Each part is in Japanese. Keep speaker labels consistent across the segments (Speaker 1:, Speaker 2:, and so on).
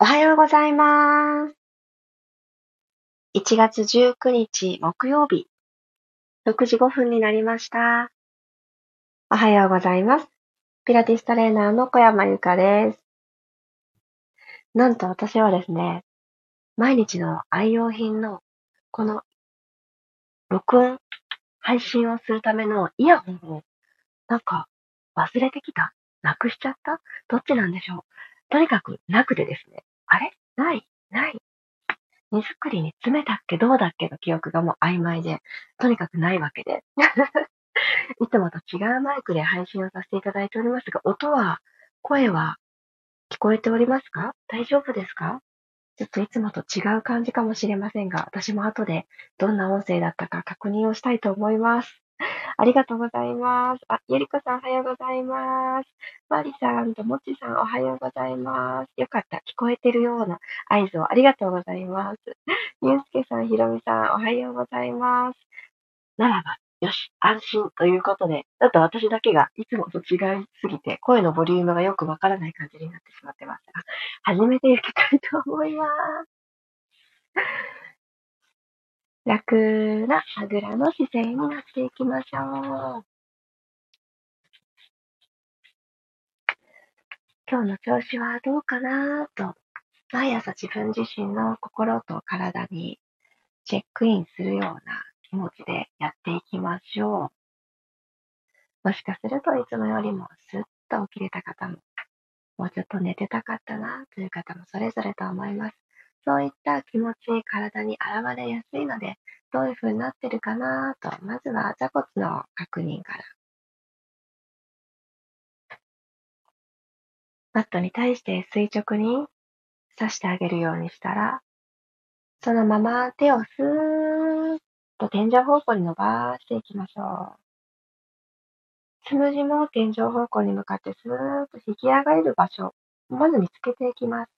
Speaker 1: おはようございます。1月19日木曜日、6時5分になりました。おはようございます。ピラティストレーナーの小山由かです。なんと私はですね、毎日の愛用品のこの録音、配信をするためのイヤホンをなんか忘れてきた？なくしちゃった？どっちなんでしょう？とにかくなくてですね。あれ？ない？ない？荷造りに詰めたっけ？どうだっけ？の記憶がもう曖昧で、とにかくないわけで。いつもと違うマイクで配信をさせていただいておりますが、音は、声は聞こえておりますか？大丈夫ですか？ちょっといつもと違う感じかもしれませんが、私も後でどんな音声だったか確認をしたいと思います。ありがとうございます。あ、ゆりこさんおはようございます。マリさんともちさんおはようございます。よかった。聞こえてるような合図をありがとうございます。ゆうすけさん、ひろみさんおはようございます。ならば、よし、安心ということで、ちょっと私だけがいつもと違いすぎて、声のボリュームがよくわからない感じになってしまってますが、始めていきたいと思います。楽なあぐらの姿勢になっていきましょう。今日の調子はどうかなと、毎朝自分自身の心と体にチェックインするような気持ちでやっていきましょう。もしかするといつもよりもスッと起きれた方も、もうちょっと寝てたかったなという方もそれぞれと思います。そういった気持ち、体に現れやすいので、どういう風になってるかなと、まずは座骨の確認から。マットに対して垂直に刺してあげるようにしたら、そのまま手をスーッと天井方向に伸ばしていきましょう。つむじも天井方向に向かってスーッと引き上がれる場所、まず見つけていきます。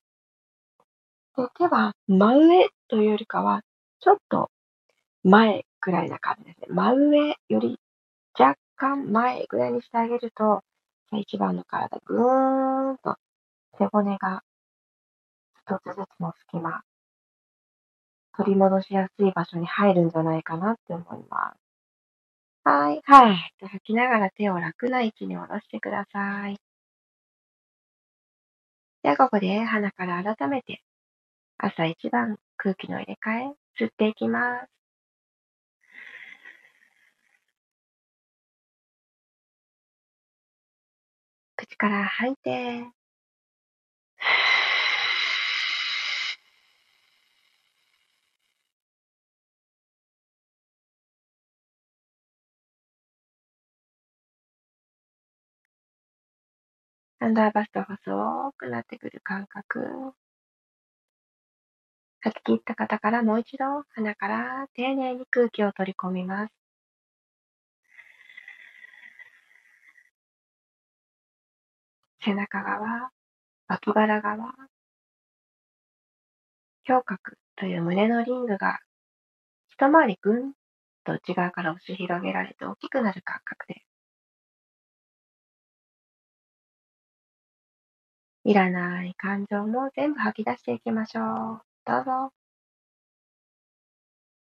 Speaker 1: で手は真上というよりかは、ちょっと前くらいな感じですね。真上より若干前ぐらいにしてあげると、一番の体ぐーんと背骨が一つずつの隙間、取り戻しやすい場所に入るんじゃないかなって思います。はい、はい。吐きながら手を楽な位置に下ろしてください。ではここで鼻から改めて朝一番空気の入れ替え、吸っていきます。口から吐いて、アンダーバスト細くなってくる感覚。吐き切った方からもう一度鼻から丁寧に空気を取り込みます。背中側、脇腹側、胸郭という胸のリングが一回りぐんと内側から押し広げられて大きくなる感覚です。いらない感情も全部吐き出していきましょう。どうぞ。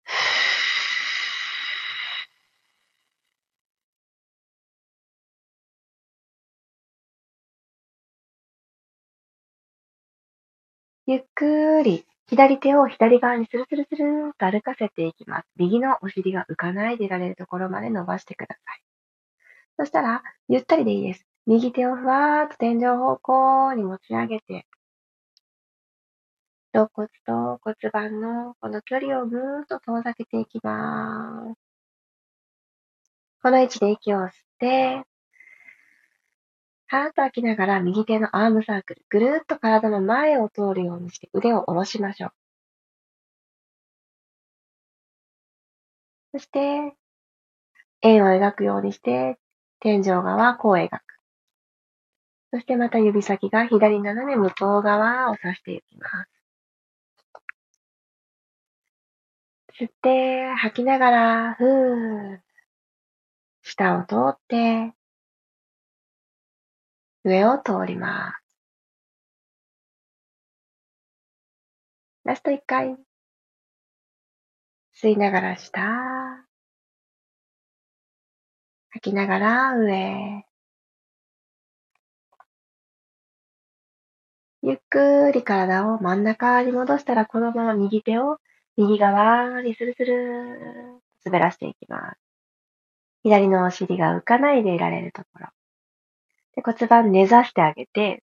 Speaker 1: ゆっくり左手を左側にスルスルスルーっと歩かせていきます。右のお尻が浮かないでいられるところまで伸ばしてください。そしたら、ゆったりでいいです。右手をふわーっと天井方向に持ち上げて、肋骨と骨盤のこの距離をぐーっと遠ざけていきます。この位置で息を吸って、はーっと吐きながら右手のアームサークル、ぐるーっと体の前を通るようにして腕を下ろしましょう。そして、円を描くようにして、天井側こう描く。そしてまた指先が左斜め向こう側を指していきます。吸って、吐きながら、ふー。下を通って、上を通ります。ラスト1回。吸いながら下。吐きながら上。ゆっくり体を真ん中に戻したら、このまま右手を右側にスルスル滑らしていきます。左のお尻が浮かないでいられるところ。で骨盤寝座してあげて、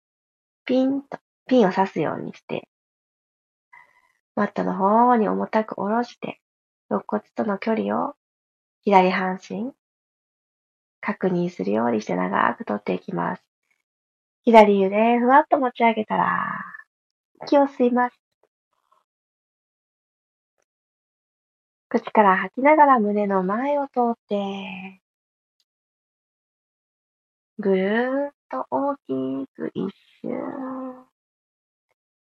Speaker 1: ピンと、ピンを刺すようにして、マットの方に重たく下ろして、肋骨との距離を左半身、確認するようにして長く取っていきます。左腕、ふわっと持ち上げたら、息を吸います。口から吐きながら胸の前を通って、ぐるーっと大きく一周。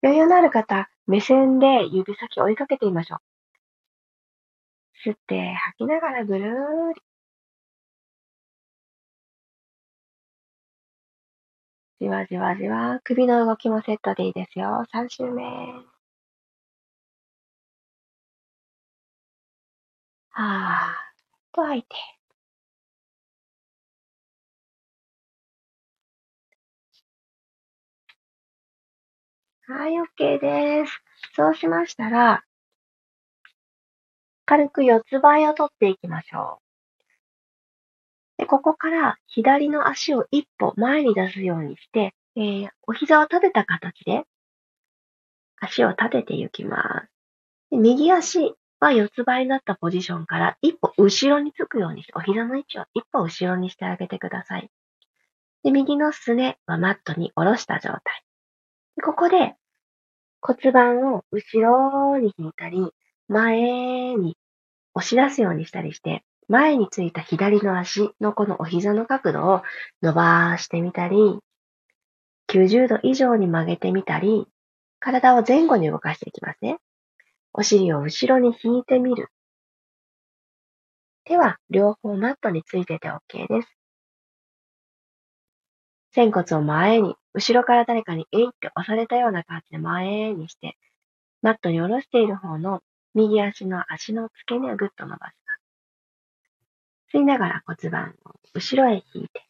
Speaker 1: 余裕のある方、目線で指先追いかけてみましょう。吸って吐きながらぐるーり。じわじわじわ、首の動きもセットでいいですよ。3周目。はーっと吐いて。はい、OK です。そうしましたら、軽く四つ倍を取っていきましょう。でここから左の足を一歩前に出すようにして、えー、お膝を立てた形で足を立てていきます。で右足は四つ倍になったポジションから一歩後ろにつくようにして、お膝の位置を一歩後ろにしてあげてください。で右のすねはマットに下ろした状態。でここで骨盤を後ろに引いたり、前に押し出すようにしたりして、前についた左の足のこのお膝の角度を伸ばしてみたり、90度以上に曲げてみたり、体を前後に動かしていきますね。お尻を後ろに引いてみる。手は両方マットについてて OK です。仙骨を前に、後ろから誰かにえいって押されたような感じで前にして、マットに下ろしている方の右足の足の付け根をぐっと伸ばします。吸いながら骨盤を後ろへ引いて。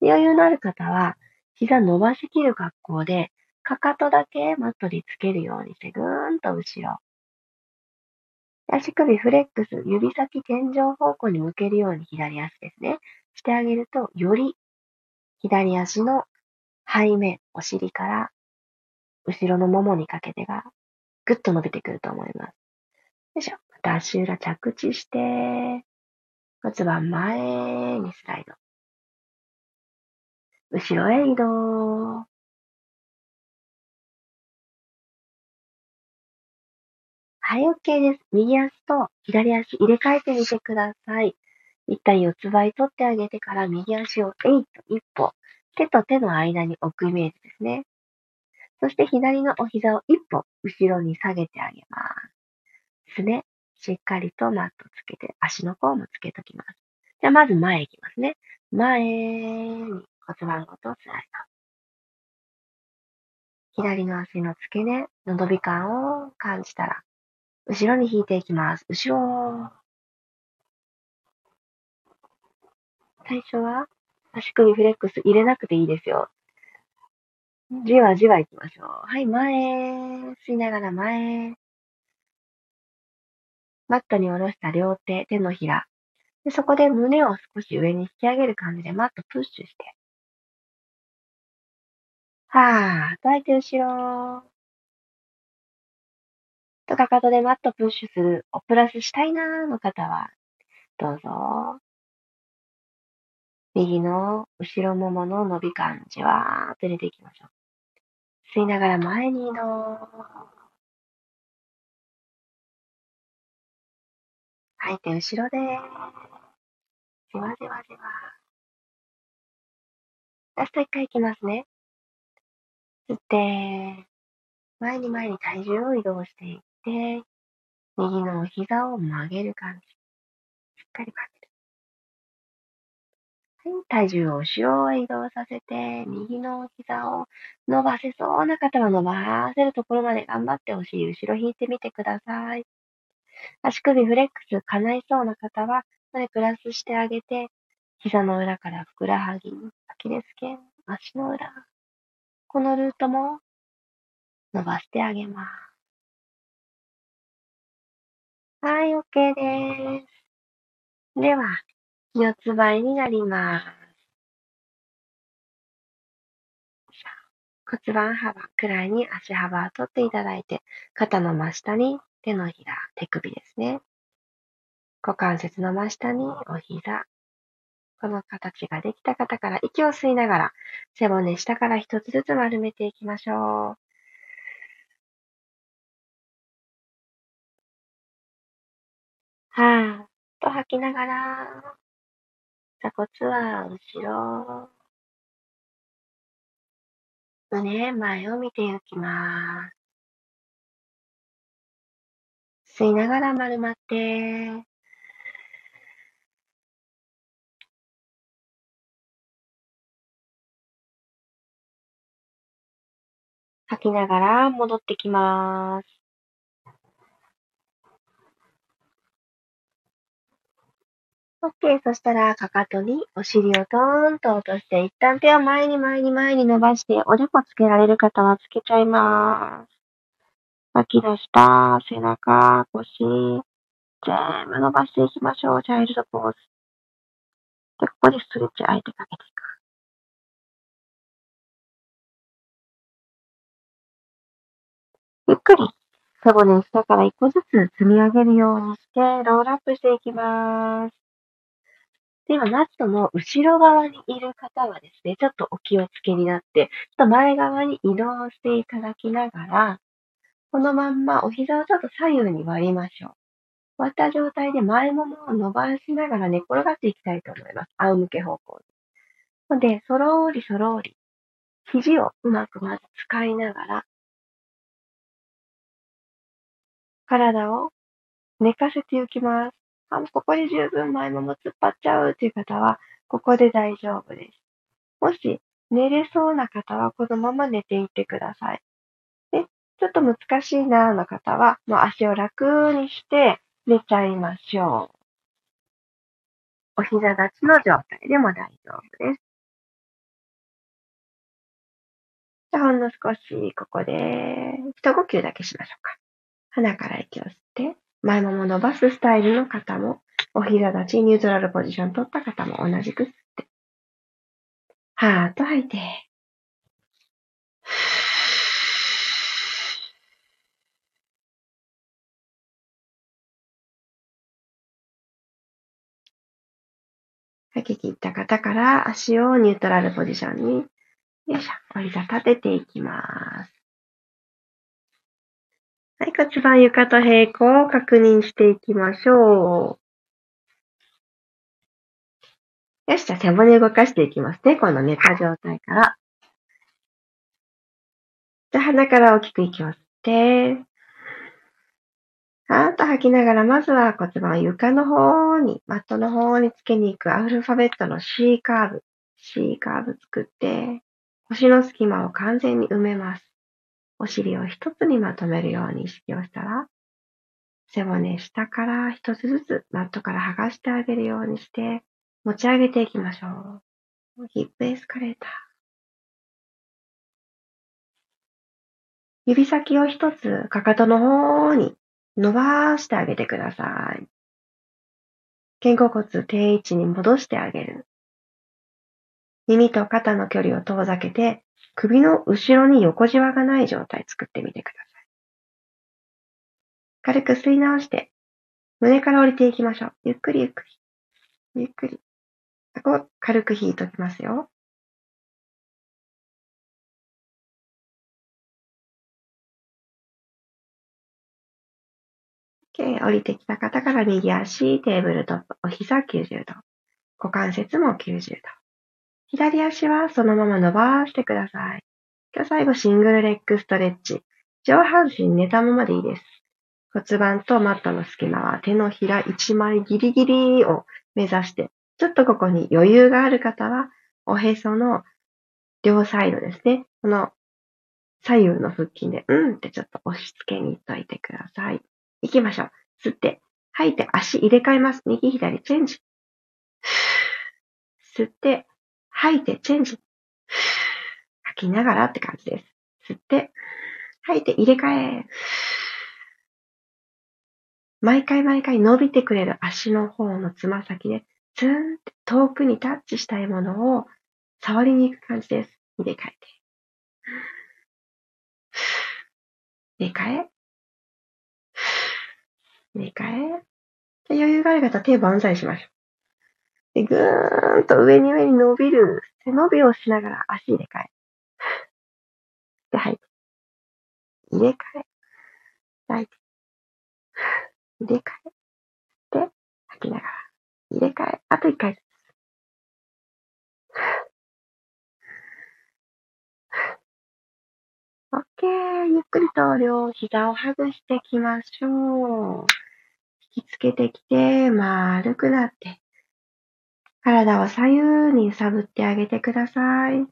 Speaker 1: 余裕のある方は、膝伸ばしきる格好で、かかとだけマットにつけるようにして、ぐーんと後ろ。足首フレックス、指先天井方向に向けるように左足ですね。してあげると、より左足の背面、お尻から後ろのももにかけてがぐっと伸びてくると思います。よいしょ。また足裏着地して、骨盤前にスライド。後ろへ移動。はい、OK です。右足と左足入れ替えてみてください。一旦四つ倍取ってあげてから右足をえいと一歩、手と手の間に置くイメージですね。そして左のお膝を一歩後ろに下げてあげます。すね、しっかりとマットつけて、足の甲もつけときます。じゃあまず前行きますね。前に骨盤ごとスライド。左の足の付け根の伸び感を感じたら、後ろに引いていきます。後ろ。最初は足首フレックス入れなくていいですよ。じわじわ行きましょう。はい、前。吸いながら前。マットに下ろした両手、手のひら。でそこで胸を少し上に引き上げる感じでマットプッシュして。はぁ、抱いて後ろ。とかかとでマットプッシュするをプラスしたいなーの方は、どうぞ。右の後ろももの伸び感じわーっと入れていきましょう。吸いながら前に移動。吐いて後ろでじわじわじわ。ラスト一回いきますね。吸って、前に前に体重を移動していって、右の膝を曲げる感じ。しっかり曲げる。体重を後ろへ移動させて、右の膝を伸ばせそうな方は伸ばせるところまで頑張ってお尻後ろ引いてみてください。足首フレックス叶いそうな方は、それプラスしてあげて、膝の裏からふくらはぎ、アキレス腱、足の裏。このルートも伸ばしてあげます。はい、OK です。では、四つ倍になります。骨盤幅くらいに足幅を取っていただいて、肩の真下に手のひら、手首ですね。股関節の真下にお膝。この形ができた方から息を吸いながら背骨下から一つずつ丸めていきましょう。はーっと吐きながら鎖骨は後ろ。胸、前を見ていきます。吸いながら丸まって。吐きながら戻ってきます。OK。そしたら、かかとにお尻をトーンと落として、一旦手を前に前に前に伸ばして、おでこつけられる方はつけちゃいます。吐き出した背中、腰、全部伸ばしていきましょう。チャイルドポーズ。で、ここでストレッチ相手かけていく。ゆっくり背骨下から一個ずつ積み上げるようにして、ロールアップしていきます。では、マットの後ろ側にいる方はですね、ちょっとお気をつけになって、ちょっと前側に移動していただきながら、このまんまお膝をちょっと左右に割りましょう。割った状態で前ももを伸ばしながら寝転がっていきたいと思います。仰向け方向に。ので、そろーりそろーり、肘をうまくまず使いながら、体を寝かせていきます。あ、もうここで十分前もも突っ張っちゃうっていう方は、ここで大丈夫です。もし、寝れそうな方は、このまま寝ていってください。で、ちょっと難しいなーの方は、もう足を楽にして寝ちゃいましょう。お膝立ちの状態でも大丈夫です。じゃあ、ほんの少し、ここで、一呼吸だけしましょうか。鼻から息を吸って、前もも伸ばすスタイルの方も、お膝立ち、ニュートラルポジション取った方も同じく吸って。はーっと吐いて。吐き切った方から足をニュートラルポジションに、よいしょ、お膝立てていきます。はい、骨盤床と平行を確認していきましょう。よし、じゃあ背骨動かしていきますね。この寝た状態から。じゃあ鼻から大きく息を吸って、はーっと吐きながら、まずは骨盤を床の方に、マットの方につけに行くアルファベットの C カーブ。C カーブ作って、腰の隙間を完全に埋めます。お尻を一つにまとめるように意識をしたら、背骨下から一つずつマットから剥がしてあげるようにして持ち上げていきましょう。ヒップエスカレーター。指先を一つかかとの方に伸ばしてあげてください。肩甲骨定位置に戻してあげる。耳と肩の距離を遠ざけて首の後ろに横じわがない状態作ってみてください。軽く吸い直して、胸から降りていきましょう。ゆっくりゆっくり。ゆっくり。ここ軽く引いときますよ。OK。降りてきた方から右足、テーブルトップ、お膝90度。股関節も90度。左足はそのまま伸ばしてください。今日最後シングルレッグストレッチ。上半身寝たままでいいです。骨盤とマットの隙間は手のひら1枚ギリギリを目指してちょっとここに余裕がある方は、おへその両サイドですね。この左右の腹筋で、うんってちょっと押し付けに行っといてください。行きましょう。吸って、吐いて足入れ替えます。右左チェンジ。吸って、吐いてチェンジ。吐きながらって感じです。吸って、吐いて入れ替え。毎回毎回伸びてくれる足の方のつま先で、ツーンって遠くにタッチしたいものを触りに行く感じです。入れ替えて。入れ替え。入れ替え。余裕がある方、手万歳しましょう。で、ぐーんと上に上に伸びる背伸びをしながら足入れ替え。で、吐いて。入れ替え。吐いて。入れ替え。で、吐きながら。入れ替え。あと一回ずつ。オッケー。ゆっくりと両膝を外していきましょう。引きつけてきて、丸くなって。体を左右に揺さぶってあげてください。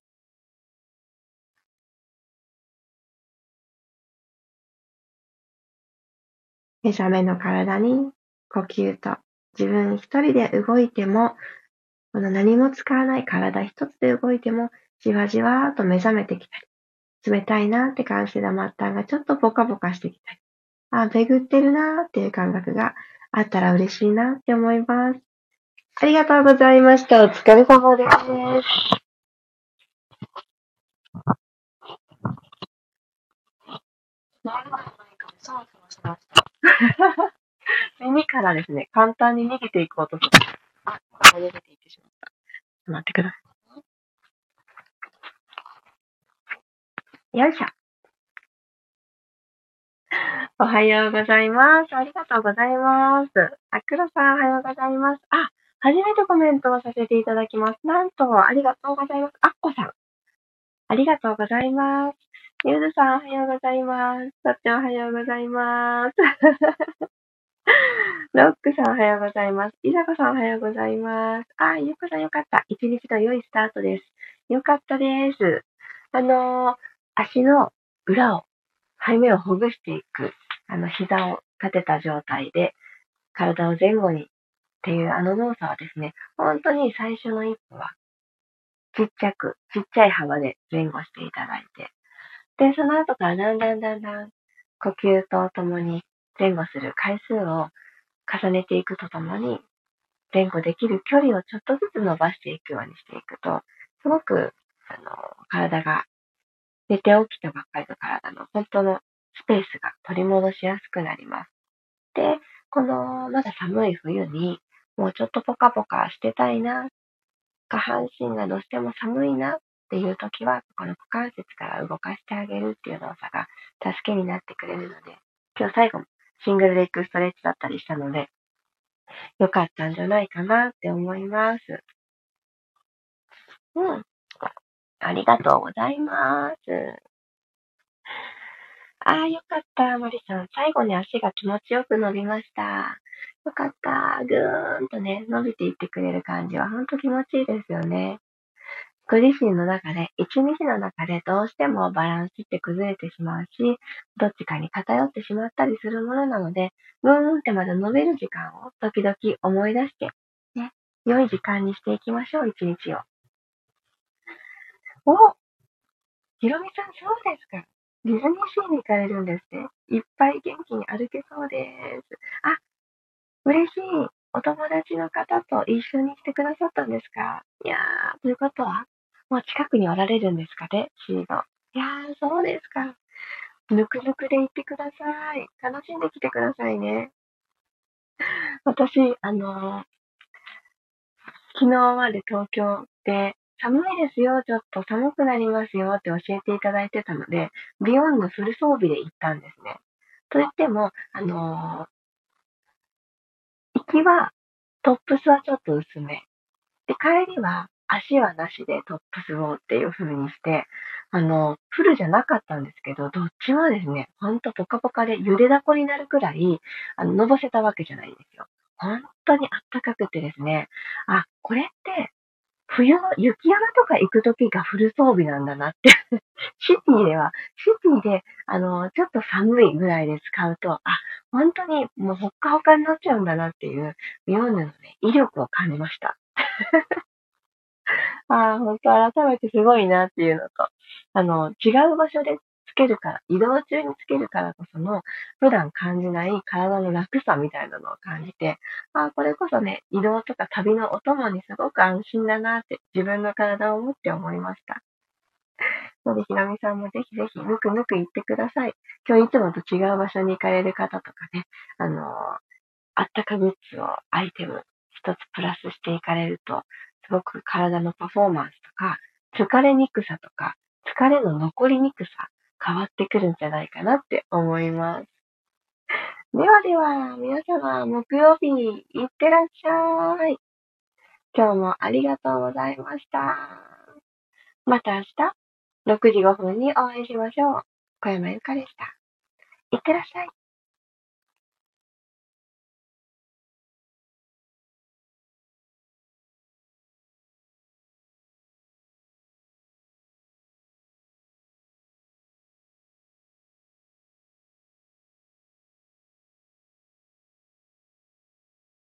Speaker 1: 目覚めの体に呼吸と自分一人で動いても、この何も使わない体一つで動いても、じわじわと目覚めてきたり、冷たいなって感じた末端がちょっとポカポカしてきたり、あ、巡ってるなーっていう感覚があったら嬉しいなって思います。ありがとうございました。お疲れ様です。耳からですね、簡単に逃げていこうとする。あ、逃げていってしまった。待ってください。よいしょ。おはようございます。ありがとうございます。あくろさん、おはようございます。あ、初めてコメントをさせていただきます。なんと、ありがとうございます。あっこさん。ありがとうございます。ゆずさん、おはようございます。さっちゃん、おはようございます。ロックさん、おはようございます。いざこさん、おはようございます。あ、ゆこさん、よかった。一日の良いスタートです。よかったです。あの、足の裏を、背面をほぐしていく、あの、膝を立てた状態で、体を前後にっていうあの動作はですね、本当に最初の一歩は、ちっちゃく、ちっちゃい幅で前後していただいて、で、その後からだんだんだんだん呼吸とともに前後する回数を重ねていくとともに、前後できる距離をちょっとずつ伸ばしていくようにしていくと、すごく、あの、体が、寝て起きたばっかりの体の本当のスペースが取り戻しやすくなります。で、この、まだ寒い冬に、もうちょっとポカポカしてたいな、下半身がどうしても寒いなっていう時は、この股関節から動かしてあげるっていう動作が助けになってくれるので、今日最後もシングルレッグストレッチだったりしたので、よかったんじゃないかなって思います。うん。ありがとうございます。ああ、よかった、マリさん。最後に足が気持ちよく伸びました。よかった。ぐーんとね、伸びていってくれる感じはほんと気持ちいいですよね。ご自身の中で、一日の中でどうしてもバランスって崩れてしまうし、どっちかに偏ってしまったりするものなので、ぐーんってまだ伸びる時間を時々思い出して、ね、良い時間にしていきましょう、一日を。おひろみさん、そうですか。ディズニーシーに行かれるんですね。いっぱい元気に歩けそうです。あ、嬉しい。お友達の方と一緒に来てくださったんですか？いやー、ということは、もう近くにおられるんですかね？シード。いやー、そうですか。ぬくぬくで行ってください。楽しんできてくださいね。私、あのー、昨日まで東京で寒いですよ、ちょっと寒くなりますよって教えていただいてたので、ビヨンのフル装備で行ったんですね。といっても、あの、きは、トップスはちょっと薄め。で、帰りは足はなしでトップスをっていう風にして、あの、フルじゃなかったんですけど、どっちもですね、ほんとポカポカでゆでだこになるくらい、あの、のぼせたわけじゃないんですよ。本当にあったかくてですね、あ、これって冬の雪山とか行くときがフル装備なんだなって シティでは、シティで、あの、ちょっと寒いぐらいで使うと、あ、本当にもうほっかほかになっちゃうんだなっていう、妙なのね、威力を感じました。ああ、本当改めてすごいなっていうのと、あの、違う場所でけるから、移動中につけるからこその、普段感じない体の楽さみたいなのを感じて、ああ、これこそね、移動とか旅のお供にすごく安心だなって自分の体を持って思いました。ので、ひなみさんもぜひぜひ、ぬくぬく行ってください。今日いつもと違う場所に行かれる方とかね、あのー、あったかグッズを、アイテム、一つプラスしていかれると、すごく体のパフォーマンスとか、疲れにくさとか、疲れの残りにくさ、変わってくるんじゃないかなって思います。ではでは、皆様、木曜日、いってらっしゃい。今日もありがとうございました。また明日、6時5分にお会いしましょう。小山由かでした。いってらっしゃい。